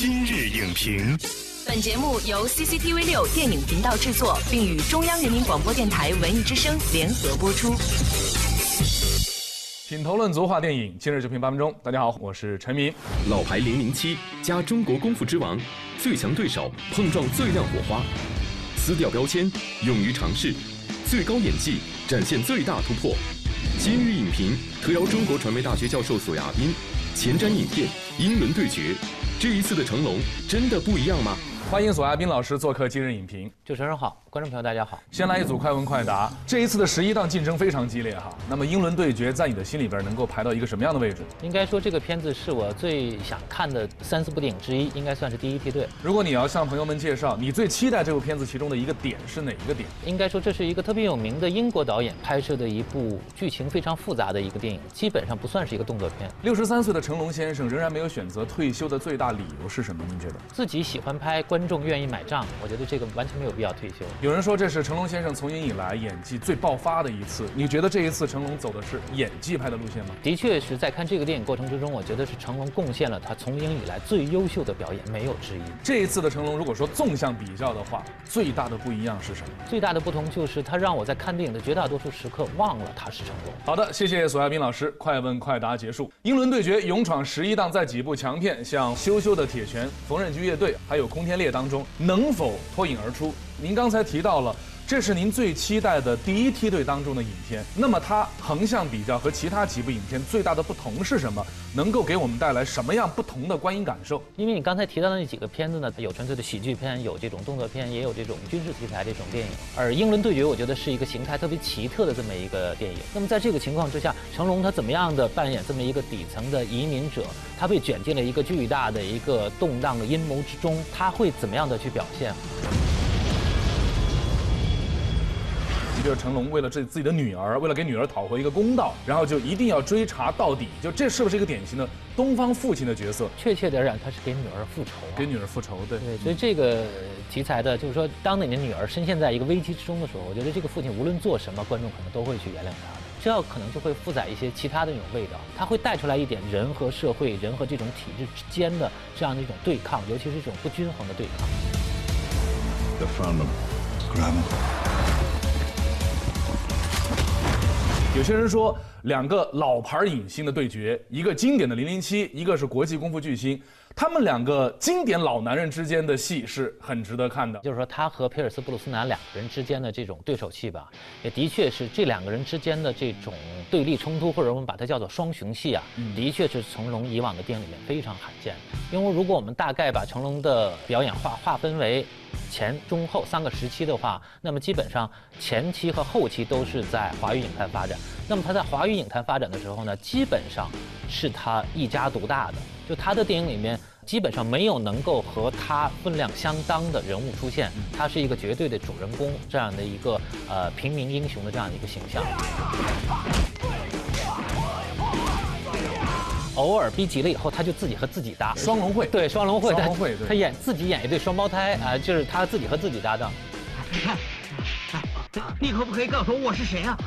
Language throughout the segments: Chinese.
今日影评，本节目由 CCTV 六电影频道制作，并与中央人民广播电台文艺之声联合播出。品头论足话电影，今日就评八分钟。大家好，我是陈明。老牌零零七加中国功夫之王，最强对手碰撞最亮火花，撕掉标签，勇于尝试，最高演技展现最大突破。今日影评特邀中国传媒大学教授索亚斌，前瞻影片英伦对决。这一次的成龙真的不一样吗？欢迎索亚斌老师做客今日影评。主持人好，观众朋友大家好。先来一组快问快答。这一次的十一档竞争非常激烈哈。那么英伦对决在你的心里边能够排到一个什么样的位置？应该说这个片子是我最想看的三四部电影之一，应该算是第一梯队。如果你要向朋友们介绍你最期待这部片子其中的一个点是哪一个点？应该说这是一个特别有名的英国导演拍摄的一部剧情非常复杂的一个电影，基本上不算是一个动作片。六十三岁的成龙先生仍然没有选择退休的最大理由是什么？您觉得？自己喜欢拍，观众愿意买账，我觉得这个完全没有必要退休。有人说这是成龙先生从影以来演技最爆发的一次，你觉得这一次成龙走的是演技派的路线吗？的确是在看这个电影过程之中，我觉得是成龙贡献了他从影以来最优秀的表演，没有之一。这一次的成龙，如果说纵向比较的话，最大的不一样是什么？最大的不同就是他让我在看电影的绝大多数时刻忘了他是成龙。好的，谢谢索亚斌老师，快问快答结束。英伦对决勇闯十一档，在几部强片像《羞羞的铁拳》《缝纫机乐队》还有《空天猎》当中，能否脱颖而出？您刚才提到了。这是您最期待的第一梯队当中的影片，那么它横向比较和其他几部影片最大的不同是什么？能够给我们带来什么样不同的观影感受？因为你刚才提到的那几个片子呢，有纯粹的喜剧片，有这种动作片，也有这种军事题材这种电影。而《英伦对决》我觉得是一个形态特别奇特的这么一个电影。那么在这个情况之下，成龙他怎么样的扮演这么一个底层的移民者？他被卷进了一个巨大的一个动荡的阴谋之中，他会怎么样的去表现？就是成龙为了这自己的女儿，为了给女儿讨回一个公道，然后就一定要追查到底。就这是不是一个典型的东方父亲的角色？确切点讲，他是给女儿复仇，给女儿复仇。对对，所以这个题材的，就是说，当你的女儿深陷在一个危机之中的时候，我觉得这个父亲无论做什么，观众可能都会去原谅他的。这样可能就会负载一些其他的那种味道，他会带出来一点人和社会、人和这种体制之间的这样的一种对抗，尤其是一种不均衡的对抗。有些人说，两个老牌影星的对决，一个经典的《零零七》，一个是国际功夫巨星，他们两个经典老男人之间的戏是很值得看的。就是说，他和皮尔斯布鲁斯南两个人之间的这种对手戏吧，也的确是这两个人之间的这种对立冲突，或者我们把它叫做双雄戏啊，的确是成龙以往的电影里面非常罕见的。因为如果我们大概把成龙的表演划划分为。前中后三个时期的话，那么基本上前期和后期都是在华语影坛发展。那么他在华语影坛发展的时候呢，基本上是他一家独大的。就他的电影里面，基本上没有能够和他分量相当的人物出现。他是一个绝对的主人公这样的一个呃平民英雄的这样的一个形象。偶尔逼急了以后，他就自己和自己搭双龙会，对双龙会，双龙会，他演自己演一对双胞胎啊，就是他自己和自己搭档。你看，你可不可以告诉我我是谁啊？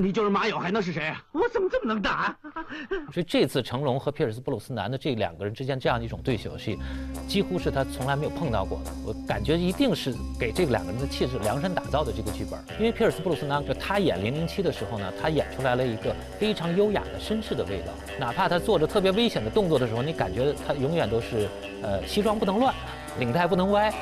你就是马友，还能是谁？我怎么这么能打？所以这次成龙和皮尔斯布鲁斯南的这两个人之间这样一种对手戏，几乎是他从来没有碰到过的。我感觉一定是给这个两个人的气质量身打造的这个剧本。因为皮尔斯布鲁斯南就他演零零七的时候呢，他演出来了一个非常优雅的绅士的味道。哪怕他做着特别危险的动作的时候，你感觉他永远都是，呃，西装不能乱，领带不能歪。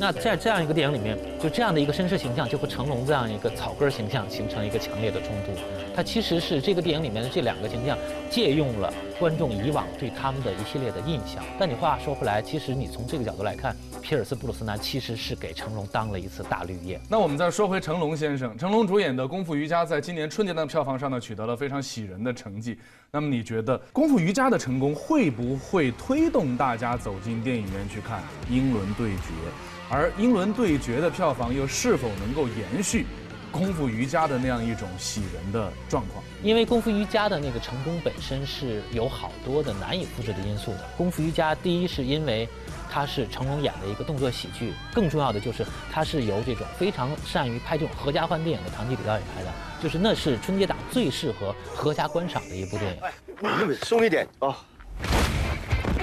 那在这样一个电影里面，就这样的一个绅士形象，就和成龙这样一个草根形象形成一个强烈的冲突。他其实是这个电影里面的这两个形象借用了观众以往对他们的一系列的印象。但你话说回来，其实你从这个角度来看，皮尔斯布鲁斯南其实是给成龙当了一次大绿叶。那我们再说回成龙先生，成龙主演的《功夫瑜伽》在今年春节档票房上呢取得了非常喜人的成绩。那么你觉得《功夫瑜伽》的成功会不会推动大家走进电影院去看英伦对决？而英伦对决的票房又是否能够延续功夫瑜伽的那样一种喜人的状况？因为功夫瑜伽的那个成功本身是有好多的难以复制的因素的。功夫瑜伽第一是因为它是成龙演的一个动作喜剧，更重要的就是它是由这种非常善于拍这种合家欢电影的唐季礼导演拍的，就是那是春节档最适合合家观赏的一部电影。哎，松一点哦。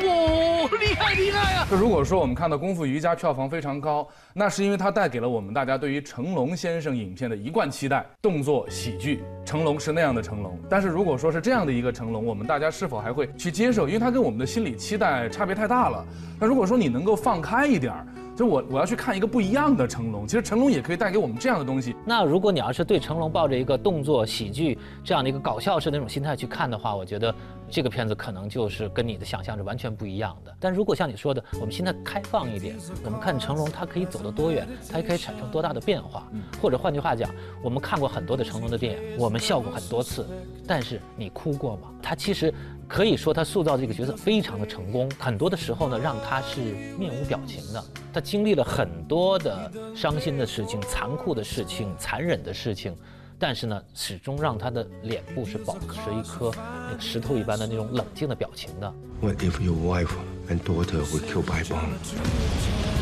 哦，厉害厉害啊！就如果说我们看到《功夫瑜伽》票房非常高，那是因为它带给了我们大家对于成龙先生影片的一贯期待，动作喜剧，成龙是那样的成龙。但是如果说是这样的一个成龙，我们大家是否还会去接受？因为它跟我们的心理期待差别太大了。那如果说你能够放开一点儿。就我我要去看一个不一样的成龙，其实成龙也可以带给我们这样的东西。那如果你要是对成龙抱着一个动作喜剧这样的一个搞笑式的那种心态去看的话，我觉得这个片子可能就是跟你的想象是完全不一样的。但如果像你说的，我们心态开放一点，我们看成龙他可以走得多远，他可以产生多大的变化，或者换句话讲，我们看过很多的成龙的电影，我们笑过很多次，但是你哭过吗？他其实。可以说他塑造这个角色非常的成功，很多的时候呢，让他是面无表情的。他经历了很多的伤心的事情、残酷的事情、残忍的事情，但是呢，始终让他的脸部是保持一颗那个石头一般的那种冷静的表情的。What if your wife and daughter were killed by bomb？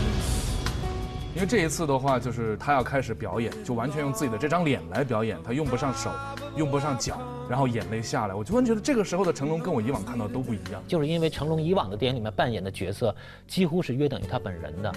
因为这一次的话，就是他要开始表演，就完全用自己的这张脸来表演，他用不上手，用不上脚，然后眼泪下来，我突然觉得这个时候的成龙跟我以往看到都不一样。就是因为成龙以往的电影里面扮演的角色几乎是约等于他本人的，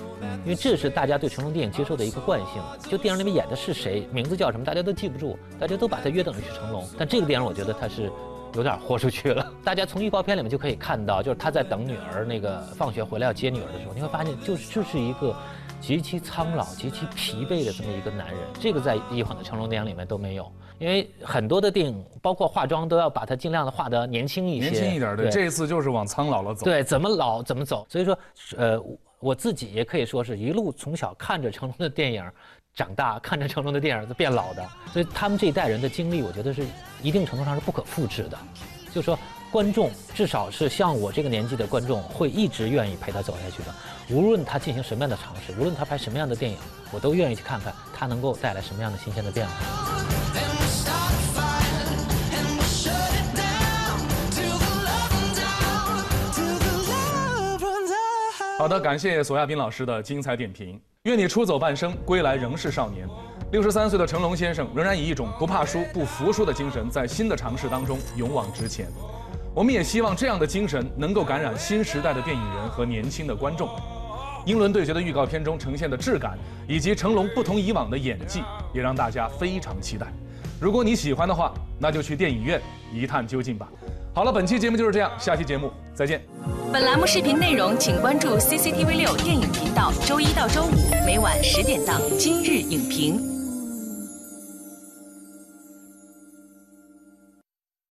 因为这是大家对成龙电影接受的一个惯性。就电影里面演的是谁，名字叫什么，大家都记不住，大家都把他约等于是成龙。但这个电影我觉得他是有点豁出去了。大家从预告片里面就可以看到，就是他在等女儿那个放学回来要接女儿的时候，你会发现就是就是一个。极其苍老、极其疲惫的这么一个男人，这个在以往的成龙电影里面都没有，因为很多的电影，包括化妆，都要把他尽量的化得年轻一些，年轻一点对。这一次就是往苍老了走。对，怎么老怎么走。所以说，呃，我自己也可以说是一路从小看着成龙的电影长大，看着成龙的电影变老的。所以他们这一代人的经历，我觉得是一定程度上是不可复制的。就说。观众至少是像我这个年纪的观众，会一直愿意陪他走下去的。无论他进行什么样的尝试，无论他拍什么样的电影，我都愿意去看看他能够带来什么样的新鲜的变化。好的，感谢索亚斌老师的精彩点评。愿你出走半生，归来仍是少年。六十三岁的成龙先生，仍然以一种不怕输、不服输的精神，在新的尝试当中勇往直前。我们也希望这样的精神能够感染新时代的电影人和年轻的观众。英伦对决的预告片中呈现的质感，以及成龙不同以往的演技，也让大家非常期待。如果你喜欢的话，那就去电影院一探究竟吧。好了，本期节目就是这样，下期节目再见。本栏目视频内容，请关注 CCTV 六电影频道，周一到周五每晚十点档《今日影评》。